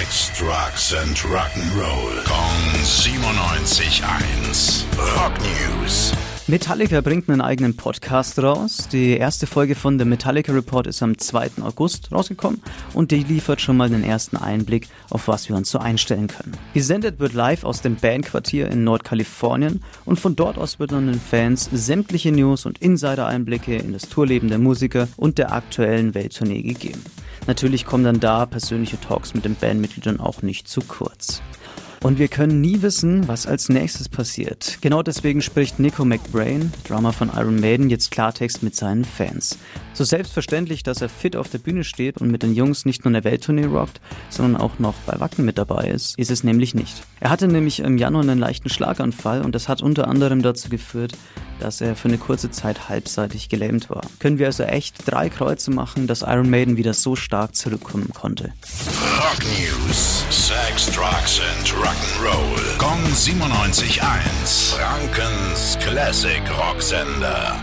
Sex, Drugs and Rock'n'Roll. Kong 97.1. Rock News. Metallica bringt einen eigenen Podcast raus. Die erste Folge von The Metallica Report ist am 2. August rausgekommen und die liefert schon mal den ersten Einblick, auf was wir uns so einstellen können. Gesendet wird live aus dem Bandquartier in Nordkalifornien und von dort aus wird dann den Fans sämtliche News und Insider-Einblicke in das Tourleben der Musiker und der aktuellen Welttournee gegeben. Natürlich kommen dann da persönliche Talks mit den Bandmitgliedern auch nicht zu kurz. Und wir können nie wissen, was als nächstes passiert. Genau deswegen spricht Nico McBrain, Drummer von Iron Maiden, jetzt Klartext mit seinen Fans. So selbstverständlich, dass er fit auf der Bühne steht und mit den Jungs nicht nur eine Welttournee rockt, sondern auch noch bei Wacken mit dabei ist, ist es nämlich nicht. Er hatte nämlich im Januar einen leichten Schlaganfall und das hat unter anderem dazu geführt, dass er für eine kurze Zeit halbseitig gelähmt war. Können wir also echt drei Kreuze machen, dass Iron Maiden wieder so stark zurückkommen konnte. Rock News: Sex, Drugs and Rock'n'Roll. Kong 97.1. Frankens Classic Rocksender.